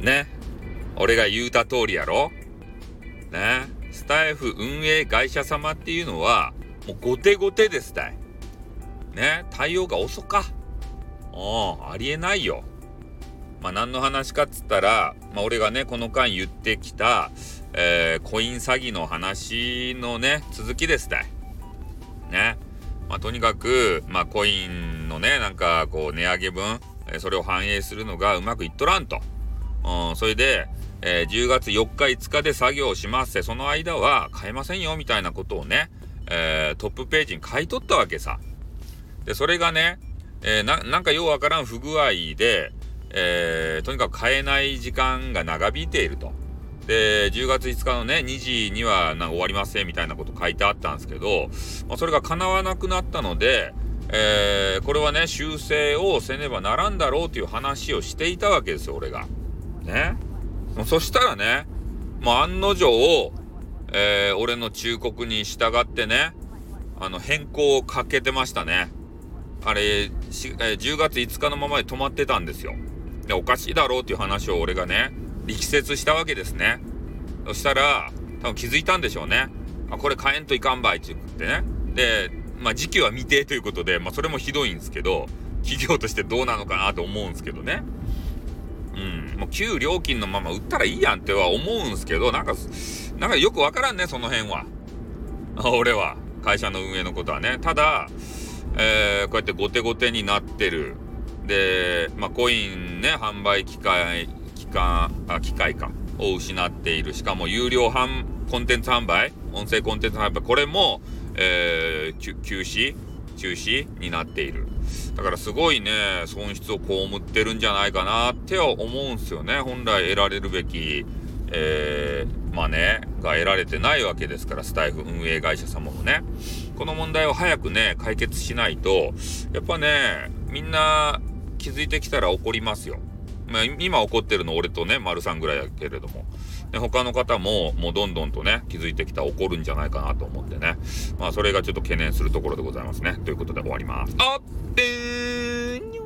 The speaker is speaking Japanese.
ね俺が言うた通りやろね。スタイフ運営会社様っていうのは、もう後手後手ですたい。ね。対応が遅か。うん、ありえないよ。まあ何の話かっつったら、まあ俺がね、この間言ってきた、えー、コイン詐欺の話のね、続きですたい。ね。まあとにかく、まあコインのね、なんかこう値上げ分、それを反映するのがうまくいっとらんと。うん、それで、えー、10月4日5日で作業しますってその間は買えませんよみたいなことをね、えー、トップページに書いとったわけさ。でそれがね、えー、なんかようわからん不具合で、えとにかく買えない時間が長引いていると。で10月5日のね2時にはな終わりませんみたいなこと書いてあったんですけど、まあ、それが叶わなくなったので、えー、これはね修正をせねばならんだろうという話をしていたわけですよ俺が。ね。そしたらね、もう案の定、えー、俺の忠告に従ってね、あの、変更をかけてましたね。あれ、えー、10月5日のままで止まってたんですよ。で、おかしいだろうっていう話を俺がね、力説したわけですね。そしたら、多分気づいたんでしょうね。あ、これ買えんといかんばいって言ってね。で、まあ時期は未定ということで、まあそれもひどいんですけど、企業としてどうなのかなと思うんですけどね。うん、もう旧料金のまま売ったらいいやんっては思うんすけど、なんか、なんかよくわからんね、その辺は。俺は。会社の運営のことはね。ただ、えー、こうやって後手後手になってる。で、まあ、コインね、販売機会、機関、あ、機械か。を失っている。しかも有料販、コンテンツ販売音声コンテンツ販売。これも、えー、休止？中止になっている。だからすごいね、損失を被ってるんじゃないかなって思うんすよね。本来得られるべき、えー、まあね、が得られてないわけですから、スタイフ運営会社様もね。この問題を早くね、解決しないと、やっぱね、みんな気づいてきたら怒りますよ。まあ、今怒ってるの俺とね、丸さんぐらいやけれども。で、他の方も、もうどんどんとね、気づいてきた怒るんじゃないかなと思ってね。まあ、それがちょっと懸念するところでございますね。ということで終わります。あってー